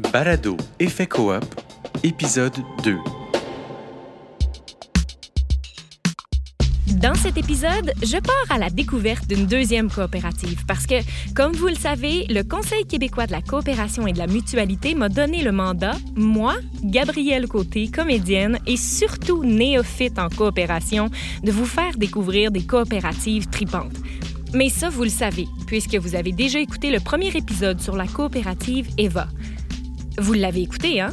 Balado Effet Coop, épisode 2. Dans cet épisode, je pars à la découverte d'une deuxième coopérative parce que, comme vous le savez, le Conseil québécois de la coopération et de la mutualité m'a donné le mandat, moi, Gabrielle Côté, comédienne et surtout néophyte en coopération, de vous faire découvrir des coopératives tripantes. Mais ça, vous le savez, puisque vous avez déjà écouté le premier épisode sur la coopérative Eva. Vous l'avez écouté, hein?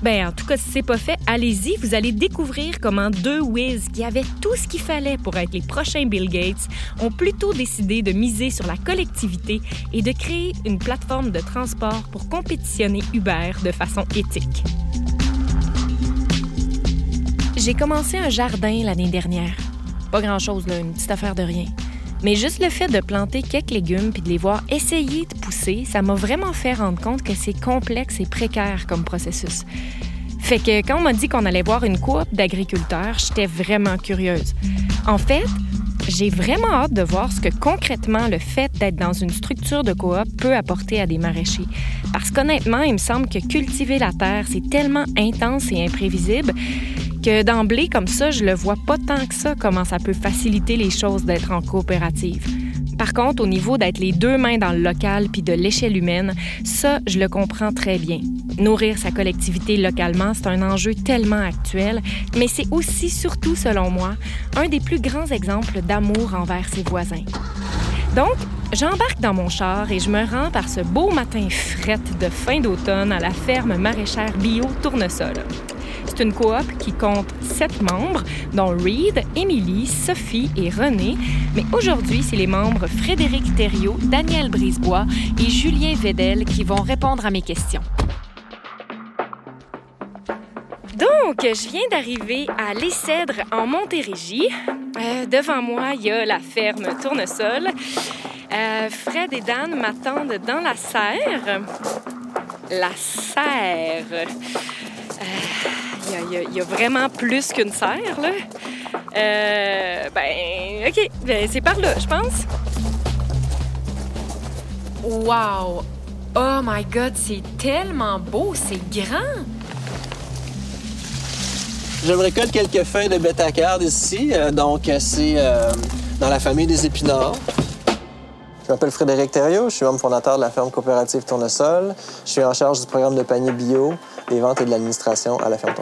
Ben, en tout cas, si c'est pas fait, allez-y, vous allez découvrir comment deux whiz qui avaient tout ce qu'il fallait pour être les prochains Bill Gates ont plutôt décidé de miser sur la collectivité et de créer une plateforme de transport pour compétitionner Uber de façon éthique. J'ai commencé un jardin l'année dernière. Pas grand-chose, là, une petite affaire de rien. Mais juste le fait de planter quelques légumes puis de les voir essayer de pousser, ça m'a vraiment fait rendre compte que c'est complexe et précaire comme processus. Fait que quand on m'a dit qu'on allait voir une coop d'agriculteurs, j'étais vraiment curieuse. En fait, j'ai vraiment hâte de voir ce que concrètement le fait d'être dans une structure de coop peut apporter à des maraîchers. Parce qu'honnêtement, il me semble que cultiver la terre, c'est tellement intense et imprévisible que d'emblée, comme ça, je le vois pas tant que ça, comment ça peut faciliter les choses d'être en coopérative. Par contre, au niveau d'être les deux mains dans le local puis de l'échelle humaine, ça, je le comprends très bien. Nourrir sa collectivité localement, c'est un enjeu tellement actuel, mais c'est aussi, surtout selon moi, un des plus grands exemples d'amour envers ses voisins. Donc, j'embarque dans mon char et je me rends par ce beau matin fret de fin d'automne à la ferme maraîchère bio Tournesol. C'est une coop qui compte sept membres, dont Reed, Émilie, Sophie et René. Mais aujourd'hui, c'est les membres Frédéric Thériault, Daniel Brisebois et Julien Vedel qui vont répondre à mes questions. Donc, je viens d'arriver à Les Cèdres en Montérégie. Euh, devant moi, il y a la ferme Tournesol. Euh, Fred et Dan m'attendent dans la serre. La serre. Il y, y, a vraiment plus qu'une serre, là. Euh, ben, OK. Ben, c'est par là, je pense. Wow! Oh my God, c'est tellement beau, c'est grand! Je me récolte quelques feuilles de bétacarde ici. Euh, donc, c'est euh, dans la famille des épinards. Je m'appelle Frédéric Thériault, je suis membre fondateur de la ferme coopérative Tournesol. Je suis en charge du programme de panier bio, des ventes et de l'administration à la ferme.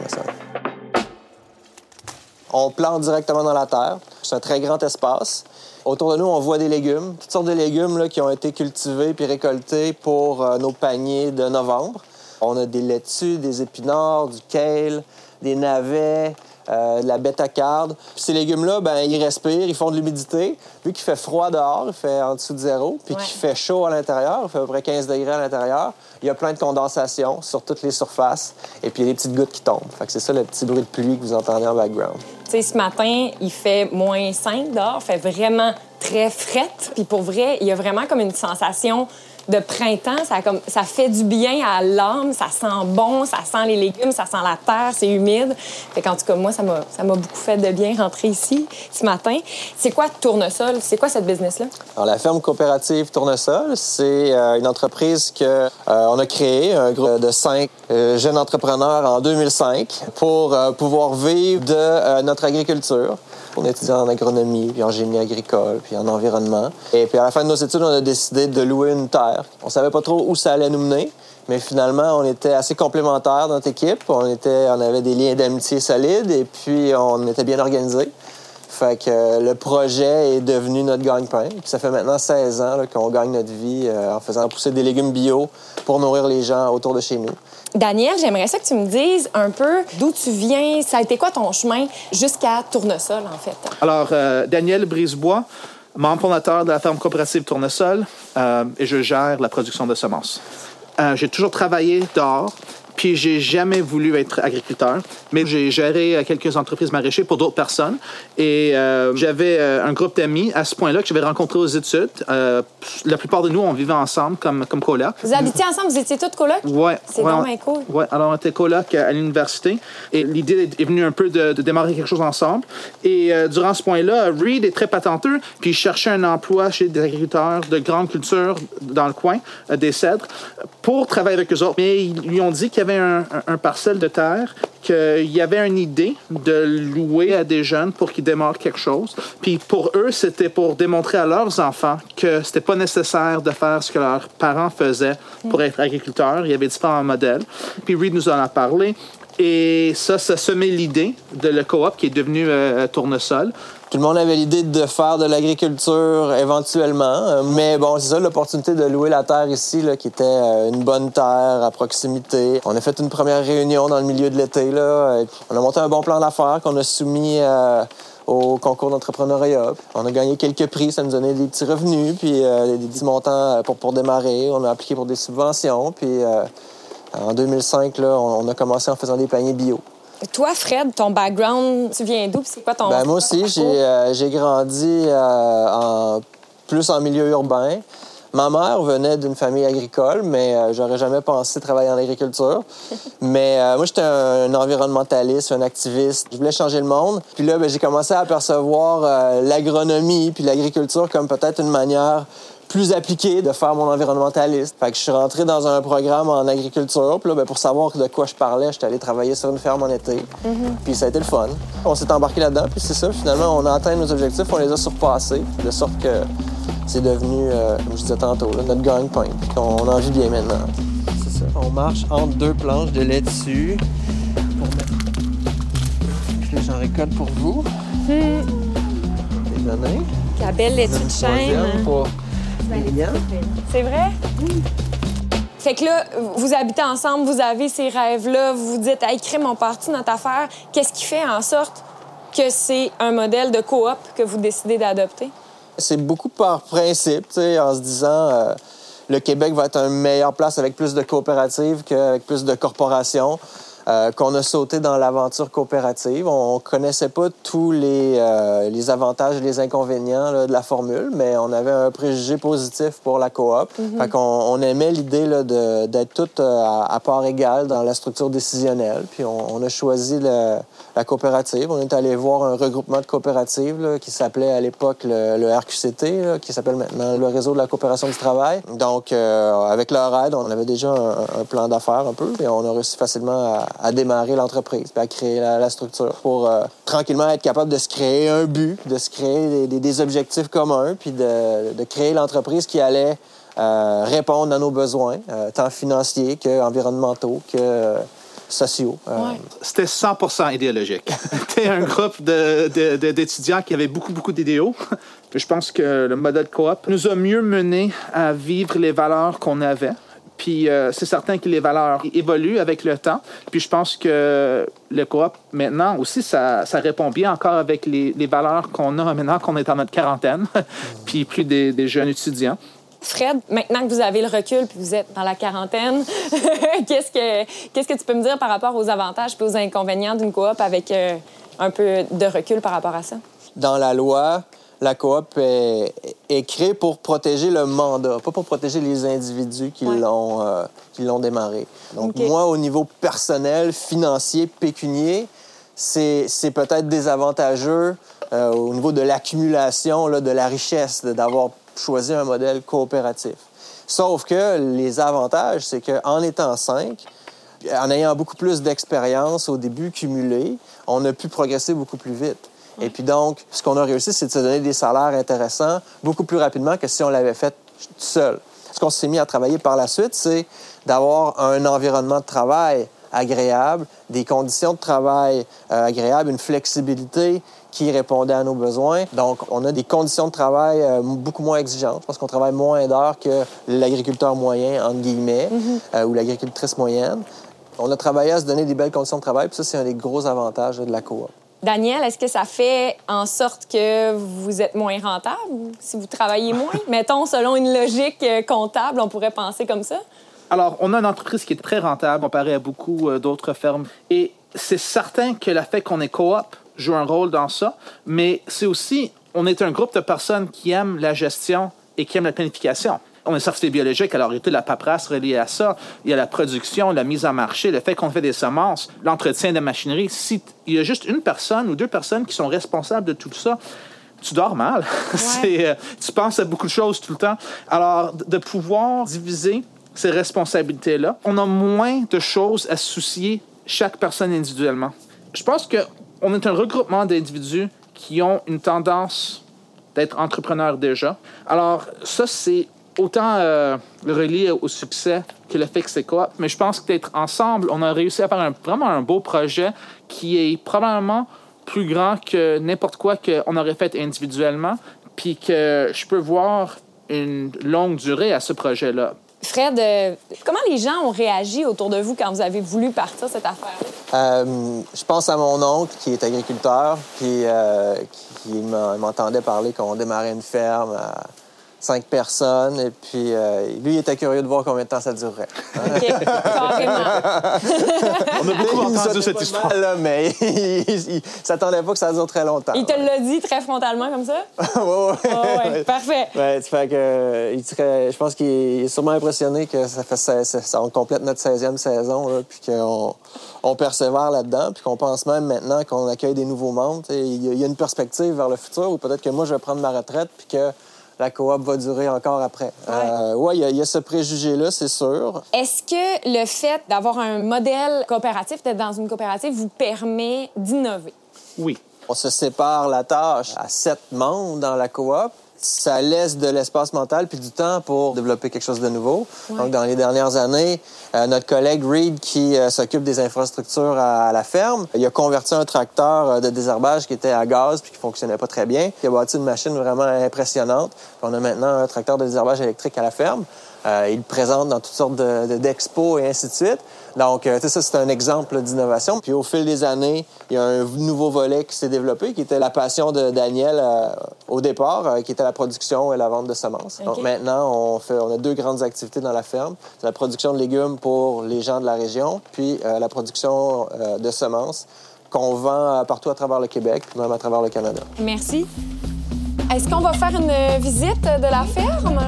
On plante directement dans la terre. C'est un très grand espace. Autour de nous, on voit des légumes, toutes sortes de légumes qui ont été cultivés puis récoltés pour euh, nos paniers de novembre. On a des laitues, des épinards, du kale, des navets, euh, de la bétacarde. Puis ces légumes-là, ben, ils respirent, ils font de l'humidité. Vu qu'il fait froid dehors, il fait en dessous de zéro, puis Ouais. qu'il fait chaud à l'intérieur, il fait à peu près 15 degrés à l'intérieur, il y a plein de condensation sur toutes les surfaces, et puis il y a des petites gouttes qui tombent. Fait que c'est ça le petit bruit de pluie que vous entendez en background. Tu sais, ce matin, il fait moins 5 dehors, fait vraiment très frette. Puis pour vrai, il y a vraiment comme une sensation de printemps. Ça, comme, ça fait du bien à l'âme, ça sent bon, ça sent les légumes, ça sent la terre, c'est humide. Fait qu'en tout cas, moi, ça m'a beaucoup fait de bien rentrer ici ce matin. C'est quoi Tournesol? C'est quoi cette business-là? Alors, la ferme coopérative Tournesol, c'est euh, une entreprise que euh, on a créée, un groupe de cinq euh, jeunes entrepreneurs en 2005 pour euh, pouvoir vivre de notre agriculture. On étudiait en agronomie, puis en génie agricole, puis en environnement. Et puis à la fin de nos études, on a décidé de louer une terre. On savait pas trop où ça allait nous mener, mais finalement, on était assez complémentaires dans notre équipe. On, était, on avait des liens d'amitié solides et puis on était bien organisés. Fait que euh, le projet est devenu notre gagne-pain. Puis ça fait maintenant 16 ans là, qu'on gagne notre vie euh, en faisant pousser des légumes bio pour nourrir les gens autour de chez nous. Daniel, j'aimerais ça que tu me dises un peu d'où tu viens. Ça a été quoi ton chemin jusqu'à Tournesol, en fait? Alors, euh, Daniel Brisebois, membre fondateur de la ferme coopérative Tournesol, euh, et je gère la production de semences. Euh, J'ai toujours travaillé dehors, Puis j'ai jamais voulu être agriculteur, mais j'ai géré euh, quelques entreprises maraîchères pour d'autres personnes. Et euh, j'avais euh, un groupe d'amis à ce point-là que j'avais rencontré aux études. Euh, la plupart de nous, on vivait ensemble comme, comme coloc. Vous habitiez ensemble, vous étiez tous colocs? Ouais, C'est ouais, bien cool. Ouais, alors on était coloc à, l'université et l'idée est venue un peu de, de démarrer quelque chose ensemble. Et euh, durant ce point-là, Reed est très patenteux, puis il cherchait un emploi chez des agriculteurs de grande culture dans le coin, des cèdres, pour travailler avec eux autres. Mais ils lui ont dit qu'il y avait un, parcelle de terre, qu'il y avait une idée de louer à des jeunes pour qu'ils démarrent quelque chose. Puis pour eux, c'était pour démontrer à leurs enfants que c'était pas nécessaire de faire ce que leurs parents faisaient pour être agriculteurs. Il y avait différents modèles. Puis Reed nous en a parlé. Et ça, ça semait l'idée de le coop qui est devenu euh, Tournesol. Tout le monde avait l'idée de faire de l'agriculture éventuellement, euh, mais bon, c'est ça l'opportunité de louer la terre ici, là, qui était euh, une bonne terre à proximité. On a fait une première réunion dans le milieu de l'été, là, on a monté un bon plan d'affaires qu'on a soumis euh, au concours d'entrepreneuriat. On a gagné quelques prix, ça nous donnait des petits revenus, puis des petits montants pour, pour démarrer. On a appliqué pour des subventions, puis euh, en 2005, là, on on a commencé en faisant des paniers bio. Toi, Fred, ton background, tu viens d'où? C'est quoi ton. Ben, moi aussi, j'ai euh, j'ai grandi euh, en, plus en milieu urbain. Ma mère venait d'une famille agricole, mais euh, j'aurais jamais pensé travailler en agriculture. mais euh, moi, j'étais un, environnementaliste, un activiste. Je voulais changer le monde. Puis là, ben, j'ai commencé à apercevoir euh, l'agronomie puis l'agriculture comme peut-être une manière plus appliquée de faire mon environnementaliste. Fait que je suis rentré dans un programme en agriculture. Puis là, ben, pour savoir de quoi je parlais, j'étais allé travailler sur une ferme en été. Puis ça a été le fun. On s'est embarqué là-dedans. Puis c'est ça, finalement, on a atteint nos objectifs, on les a surpassés. De sorte que c'est devenu, euh, comme je disais tantôt, là, notre gagne-pain. Puis on, en vit bien maintenant. C'est ça. On marche entre deux planches de lait dessus. Pour mettre... Puis là, j'en récolte pour vous? Les donner. La belle laitue de chêne. Pour. C'est vrai? Fait que là, vous habitez ensemble, vous avez ces rêves-là, vous vous dites, hey, crée mon parti, notre affaire? Qu'est-ce qui fait en sorte que c'est un modèle de coop que vous décidez d'adopter? C'est beaucoup par principe, tu sais, en se disant euh, le Québec va être une meilleure place avec plus de coopératives qu'avec plus de corporations. Euh, qu'on a sauté dans l'aventure coopérative. On, on connaissait pas tous les, euh, les avantages et les inconvénients là, de la formule, mais on avait un préjugé positif pour la coop. Fait qu'on on aimait l'idée d'être toutes euh, à, à part égale dans la structure décisionnelle. Puis on, on a choisi le- la coopérative. On est allé voir un regroupement de coopératives là, qui s'appelait à l'époque le, le RQCT, là, qui s'appelle maintenant le Réseau de la coopération du travail. Donc, euh, avec leur aide, on avait déjà un, un plan d'affaires un peu, et on a réussi facilement à, à démarrer l'entreprise, puis à créer la, la structure pour euh, tranquillement être capable de se créer un but, de se créer des, des- des objectifs communs, puis de, de créer l'entreprise qui allait euh, répondre à nos besoins, euh, tant financiers qu'environnementaux, que sociaux. Euh, Ouais. C'était 100 idéologique. C'était un groupe d'étudiants qui avaient beaucoup, beaucoup d'idéaux. Je pense que le modèle coop nous a mieux menés à vivre les valeurs qu'on avait. Puis euh, c'est certain que les valeurs évoluent avec le temps. Puis je pense que le coop, maintenant aussi, ça, ça répond bien encore avec les, les valeurs qu'on a maintenant qu'on est en notre quarantaine, puis plus des, des jeunes étudiants. Fred, maintenant que vous avez le recul puis vous êtes dans la quarantaine, qu'est-ce que qu'est-ce que tu peux me dire par rapport aux avantages et aux inconvénients d'une coop avec euh, un peu de recul par rapport à ça? dans la loi, la coop est, est créée pour protéger le mandat, pas pour protéger les individus qui Ouais. l'ont euh, qui l'ont démarré. Donc moi, au niveau personnel, financier, pécunier, c'est peut-être désavantageux euh, au niveau de l'accumulation de la richesse, d'avoir choisi un modèle coopératif. Sauf que les avantages, c'est qu'en étant cinq, en ayant beaucoup plus d'expérience au début cumulée, on a pu progresser beaucoup plus vite. Et puis donc, ce qu'on a réussi, c'est de se donner des salaires intéressants beaucoup plus rapidement que si on l'avait fait seul. Ce qu'on s'est mis à travailler par la suite, c'est d'avoir un environnement de travail agréable, des conditions de travail euh, agréables, une flexibilité qui répondait à nos besoins. Donc, on a des conditions de travail euh, beaucoup moins exigeantes parce qu'on travaille moins d'heures que l'agriculteur moyen, entre guillemets, euh, ou l'agricultrice moyenne. On a travaillé à se donner des belles conditions de travail, puis ça, c'est un des gros avantages de la coop. Daniel, est-ce que ça fait en sorte que vous êtes moins rentable si vous travaillez moins? Mettons, selon une logique euh, comptable, on pourrait penser comme ça. Alors, on a une entreprise qui est très rentable comparée à beaucoup euh, d'autres fermes. Et c'est certain que le fait qu'on est coop joue un rôle dans ça, mais c'est aussi, on est un groupe de personnes qui aiment la gestion et qui aiment la planification. On est certifié biologique, alors il y a toute la paperasse reliée à ça. Il y a la production, la mise en marché, le fait qu'on fait des semences, l'entretien de machinerie. Si il y a juste une personne ou deux personnes qui sont responsables de tout ça, tu dors mal. C'est, euh, tu penses à beaucoup de choses tout le temps. Alors, de pouvoir diviser ces responsabilités-là, on a moins de choses à soucier chaque personne individuellement. Je pense qu'on est un regroupement d'individus qui ont une tendance d'être entrepreneurs déjà. Alors, ça, c'est autant euh, relié au succès que le fait que c'est coop, mais je pense que d'être ensemble, on a réussi à faire un, vraiment un beau projet qui est probablement plus grand que n'importe quoi qu'on aurait fait individuellement, puis que je peux voir une longue durée à ce projet-là. Fred, euh, comment les gens ont réagi autour de vous quand vous avez voulu partir cette affaire-là? Euh, je pense à mon oncle qui est agriculteur, puis euh, qui m'entendait parler qu'on démarrait une ferme à cinq personnes. Et puis, euh, lui, il était curieux de voir combien de temps ça durerait. OK, carrément. On a beaucoup entendu a cette pas histoire. mal, là, mais il, il s'attendait pas que ça dure très longtemps. Il te l'a dit très frontalement comme ça? ouais, ouais. Ah ouais, parfait. Ouais, fait que, euh, il serait- je pense qu'il est sûrement impressionné que ça fait 16 ça, ça- on complète notre 16e saison, là, puis qu'on on persévère là-dedans, puis qu'on pense même maintenant qu'on accueille des nouveaux membres. Il y, y a une perspective vers le futur où peut-être que moi, je vais prendre ma retraite, puis que la coop va durer encore après. Euh, ouais, il y y, a ce préjugé-là, c'est sûr. Est-ce que le fait d'avoir un modèle coopératif, d'être dans une coopérative, vous permet d'innover? Oui. On se sépare la tâche à sept membres dans la coop. Ça laisse de l'espace mental puis du temps pour développer quelque chose de nouveau. Donc, dans les dernières années, euh, notre collègue Reed, qui euh, s'occupe des infrastructures à, à la ferme, il a converti un tracteur euh, de désherbage qui était à gaz puis qui fonctionnait pas très bien. Il a bâti une machine vraiment impressionnante. Puis on a maintenant un tracteur de désherbage électrique à la ferme. Euh, il le présente dans toutes sortes de- de- d'expos et ainsi de suite. Donc, euh, tu sais, ça, c'est un exemple d'innovation. Puis au fil des années, il y a un nouveau volet qui s'est développé, qui était la passion de Daniel euh, au départ, euh, qui était la production et la vente de semences. Donc maintenant, on, fait, on a deux grandes activités dans la ferme. C'est la production de légumes pour les gens de la région, puis la production de semences qu'on vend partout à travers le Québec, même à travers le Canada. Merci. Est-ce qu'on va faire une visite de la ferme?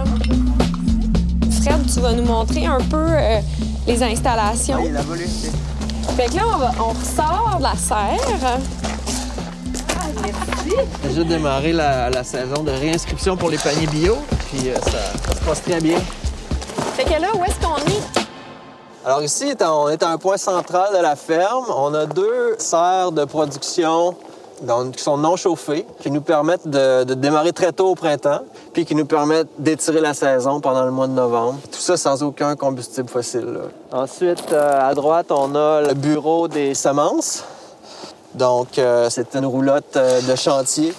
Vas nous montrer un peu euh, les installations. la volupté. Fait que là, on, va- on ressort de la serre. Déjà démarré la, la saison de réinscription pour les paniers bio, puis euh, ça, ça se passe très bien. Fait que là, où est-ce qu'on est? Alors ici, on est à un point central de la ferme. On a deux serres de production donc, qui sont non chauffées, qui nous permettent de, de démarrer très tôt au printemps, puis qui nous permettent d'étirer la saison pendant le mois de novembre. Tout ça sans aucun combustible fossile. là. Ensuite, euh, à droite, on a le bureau des semences. Donc, euh, c'est une roulotte euh, de chantier.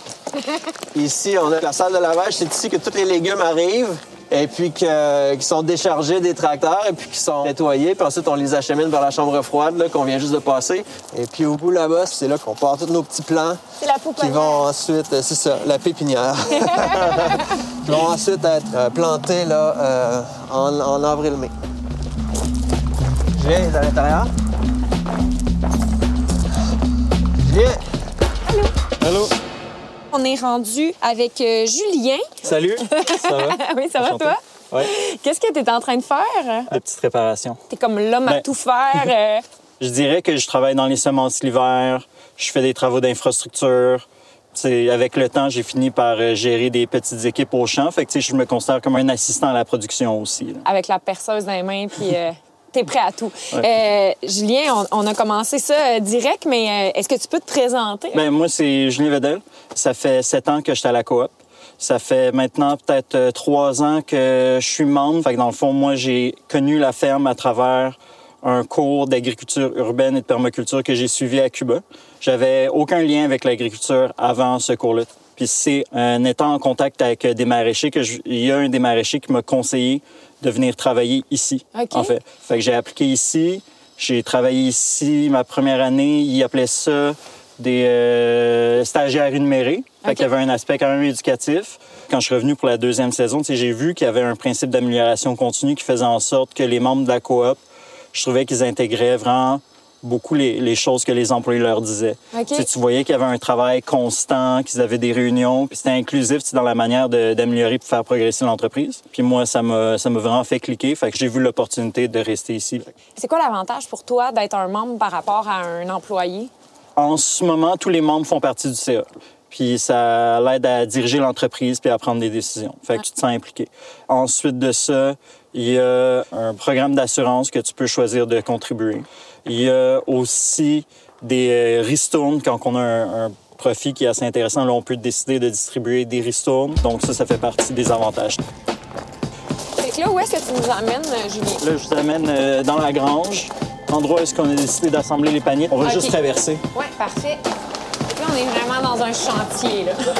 Ici, on a la salle de lavage. C'est ici que tous les légumes arrivent et puis que- qui sont déchargés des tracteurs et puis qui sont nettoyés. Puis ensuite, on les achemine vers la chambre froide là, qu'on vient juste de passer. Et puis au bout là-bas, c'est là qu'on part tous nos petits plants C'est la qui vont ensuite, euh, c'est ça, la pépinière, qui vont ensuite être euh, plantés là, euh, en, en avril-mai. Viens à l'intérieur? Viens. Allô? On est rendu avec euh, Julien. Salut, ça va? oui, ça va, toi? Oui, Qu'est-ce que tu es en train de faire? de petites réparations. T'es comme l'homme à Ben- tout faire. euh. Je dirais que je travaille dans les semences l'hiver, je fais des travaux d'infrastructure. Avec le temps, j'ai fini par euh, gérer des petites équipes au champ. Fait que, tu je me considère comme un assistant à la production aussi. là. avec la perceuse dans les mains, puis euh, t'es prêt à tout. Euh, Julien, on, on a commencé ça euh, direct, mais euh, est-ce que tu peux te présenter? Ben, moi, c'est Julien Vedel. Ça fait sept ans que je suis à la coop. Ça fait maintenant peut-être trois ans que je suis membre. Fait que dans le fond, moi, j'ai connu la ferme à travers un cours d'agriculture urbaine et de permaculture que j'ai suivi à Cuba. J'avais aucun lien avec l'agriculture avant ce cours-là. Puis c'est en étant en contact avec des maraîchers que je- il y a un des maraîchers qui m'a conseillé de venir travailler ici. En fait, fait que j'ai appliqué ici. J'ai travaillé ici ma première année. Ils appelaient ça des euh, stagiaires énumérés. Fait OK. qu'il y avait un aspect quand même éducatif. Quand je suis revenu pour la deuxième saison, j'ai vu qu'il y avait un principe d'amélioration continue qui faisait en sorte que les membres de la coop, je trouvais qu'ils intégraient vraiment beaucoup les, les choses que les employés leur disaient. OK. Tu voyais qu'il y avait un travail constant, qu'ils avaient des réunions, puis c'était inclusif tu sais, dans la manière d'améliorer pour faire progresser l'entreprise. Puis moi, ça m'a vraiment fait cliquer. Fait que j'ai vu l'opportunité de rester ici. C'est quoi l'avantage pour toi d'être un membre par rapport à un employé? En ce moment, tous les membres font partie du CA. Puis ça l'aide à diriger l'entreprise puis à prendre des décisions. Fait que tu te sens impliqué. Ensuite de ça, il y a un programme d'assurance que tu peux choisir de contribuer. Il y a aussi des euh, ristournes quand on a un, un profit qui est assez intéressant. Là, on peut décider de distribuer des ristournes. Donc ça, ça fait partie des avantages. Fait que là, où est-ce que tu nous amènes, euh, Julien? Là, je vous amène euh, dans la grange, endroit où est-ce qu'on a décidé d'assembler les paniers. On va juste traverser. Oui, parfait. Là, on est vraiment dans un chantier, là.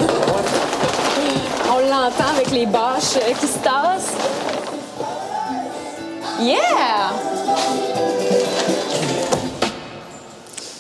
on l'entend avec les bâches qui se tassent. Yeah!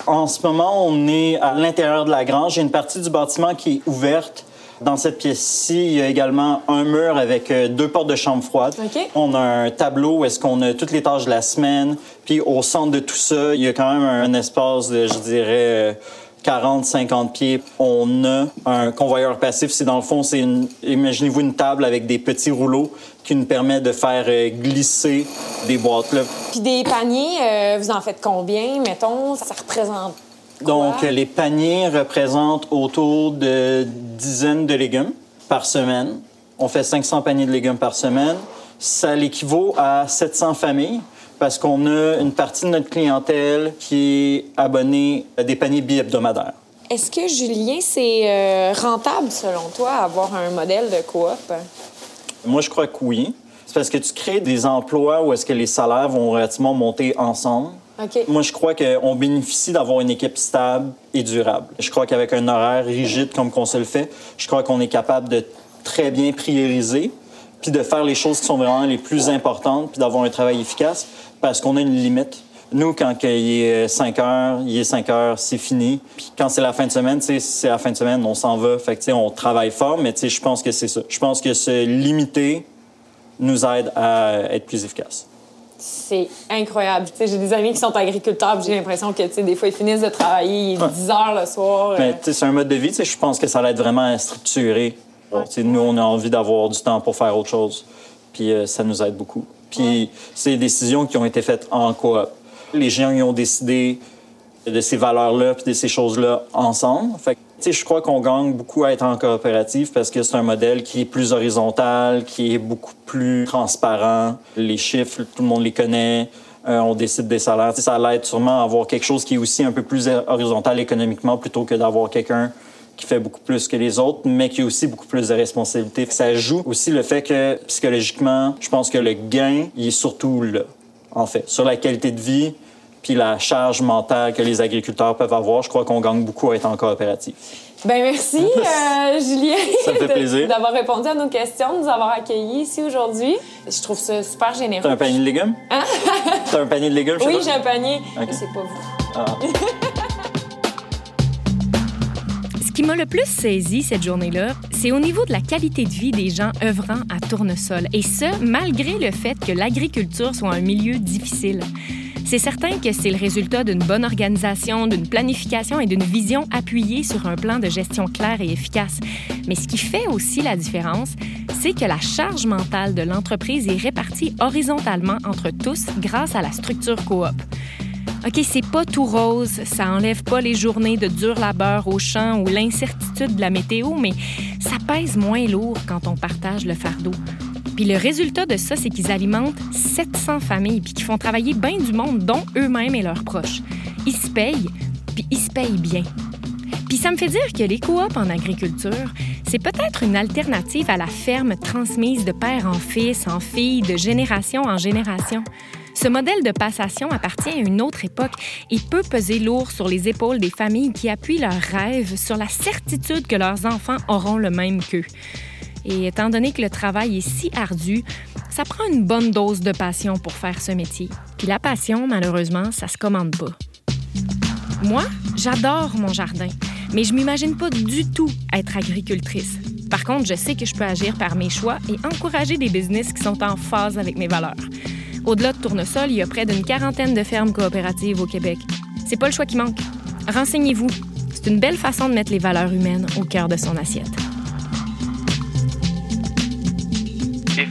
En ce moment, on est à l'intérieur de la grange. Il y a une partie du bâtiment qui est ouverte. Dans cette pièce-ci, il y a également un mur avec euh, deux portes de chambre froide. On a un tableau où est-ce qu'on a toutes les tâches de la semaine. Puis au centre de tout ça, il y a quand même un espace de, je dirais, 40-50 pieds. On a un convoyeur passif. C'est dans le fond, c'est une, imaginez-vous une table avec des petits rouleaux qui nous permet de faire euh, glisser des boîtes. Là. Puis des paniers, euh, vous en faites combien, mettons? Ça représente quoi? Donc, euh, les paniers représentent autour de dizaines de légumes par semaine. On fait 500 paniers de légumes par semaine. Ça l'équivaut à 700 familles parce qu'on a une partie de notre clientèle qui est abonnée à des paniers bi-hebdomadaires. Est-ce que, Julien, c'est euh, rentable, selon toi, avoir un modèle de coop? Moi, je crois que oui. C'est parce que tu crées des emplois où est-ce que les salaires vont relativement monter ensemble. Moi, je crois qu'on bénéficie d'avoir une équipe stable et durable. Je crois qu'avec un horaire rigide comme qu'on se le fait, je crois qu'on est capable de très bien prioriser, puis de faire les choses qui sont vraiment les plus importantes, puis d'avoir un travail efficace, parce qu'on a une limite. Nous, quand il est 5 heures, il est 5 heures, c'est fini. Puis quand c'est la fin de semaine, c'est la fin de semaine, on s'en va. Fait que, on travaille fort, mais tu sais, je pense que c'est ça. Je pense que se limiter nous aide à être plus efficace. C'est incroyable. Tu sais, J'ai des amis qui sont agriculteurs, puis j'ai l'impression que tu sais, des fois, ils finissent de travailler, il est 10 heures le soir. euh. Mais tu sais, c'est un mode de vie. tu sais, Je pense que ça l'aide vraiment à structurer. Tu sais, Nous, on a envie d'avoir du temps pour faire autre chose. Puis euh, ça nous aide beaucoup. Puis c'est des décisions qui ont été faites en coop. Les gens ils ont décidé de ces valeurs-là puis de ces choses-là ensemble. Fait que, je crois qu'on gagne beaucoup à être en coopérative parce que c'est un modèle qui est plus horizontal, qui est beaucoup plus transparent. Les chiffres, tout le monde les connaît. Euh, on décide des salaires. Ça l'aide sûrement à avoir quelque chose qui est aussi un peu plus horizontal économiquement plutôt que d'avoir quelqu'un qui fait beaucoup plus que les autres, mais qui a aussi beaucoup plus de responsabilités. Ça joue aussi le fait que psychologiquement, je pense que le gain, il est surtout là, en fait, sur la qualité de vie, puis la charge mentale que les agriculteurs peuvent avoir. Je crois qu'on gagne beaucoup à être en coopérative. Ben merci, euh, Julien, Ça me fait de- plaisir. d'avoir répondu à nos questions, de nous avoir accueillis ici aujourd'hui. Je trouve ça super généreux. T'as un panier de légumes? T'as un panier de légumes? chez Oui, j'ai un panier, Ok. mais c'est pas vous. Ah. Ce qui m'a le plus saisi cette journée-là, c'est au niveau de la qualité de vie des gens œuvrant à Tournesol. Et ce, malgré le fait que l'agriculture soit un milieu difficile. C'est certain que c'est le résultat d'une bonne organisation, d'une planification et d'une vision appuyée sur un plan de gestion clair et efficace. Mais ce qui fait aussi la différence, c'est que la charge mentale de l'entreprise est répartie horizontalement entre tous grâce à la structure coop. OK, c'est pas tout rose, ça enlève pas les journées de dur labeur au champ ou l'incertitude de la météo, mais ça pèse moins lourd quand on partage le fardeau. Puis le résultat de ça, c'est qu'ils alimentent 700 familles puis qu'ils font travailler bien du monde, dont eux-mêmes et leurs proches. Ils se payent, puis ils se payent bien. Puis ça me fait dire que les coops en agriculture, c'est peut-être une alternative à la ferme transmise de père en fils, en fille, de génération en génération. Ce modèle de passation appartient à une autre époque et peut peser lourd sur les épaules des familles qui appuient leurs rêves sur la certitude que leurs enfants auront le même qu'eux. Et étant donné que le travail est si ardu, ça prend une bonne dose de passion pour faire ce métier. Puis la passion, malheureusement, ça se commande pas. Moi, J'adore mon jardin, mais je m'imagine pas du tout être agricultrice. Par contre, je sais que je peux agir par mes choix et encourager des business qui sont en phase avec mes valeurs. Au-delà de Tournesol, il y a près d'une quarantaine de fermes coopératives au Québec. C'est pas le choix qui manque. Renseignez-vous. C'est une belle façon de mettre les valeurs humaines au cœur de son assiette.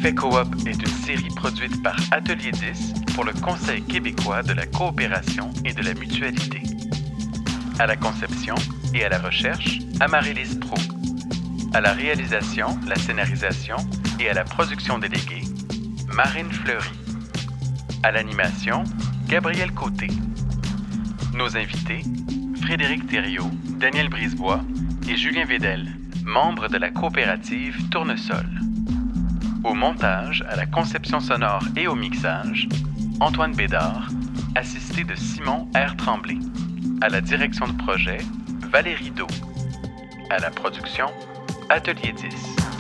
Effet Coop est une série produite par Atelier 10 pour le Conseil québécois de la coopération et de la mutualité. À la conception et à la recherche, Amaryllis Pro. À la réalisation, la scénarisation et à la production déléguée, Marine Fleury. À l'animation, Gabriel Côté. Nos invités, Frédéric Thériault, Daniel Brisebois et Julien Védel, membres de la coopérative Tournesol. Au montage, à la conception sonore et au mixage, Antoine Bédard, assisté de Simon R. Tremblay. À la direction de projet, Valérie Do. À la production, Atelier 10.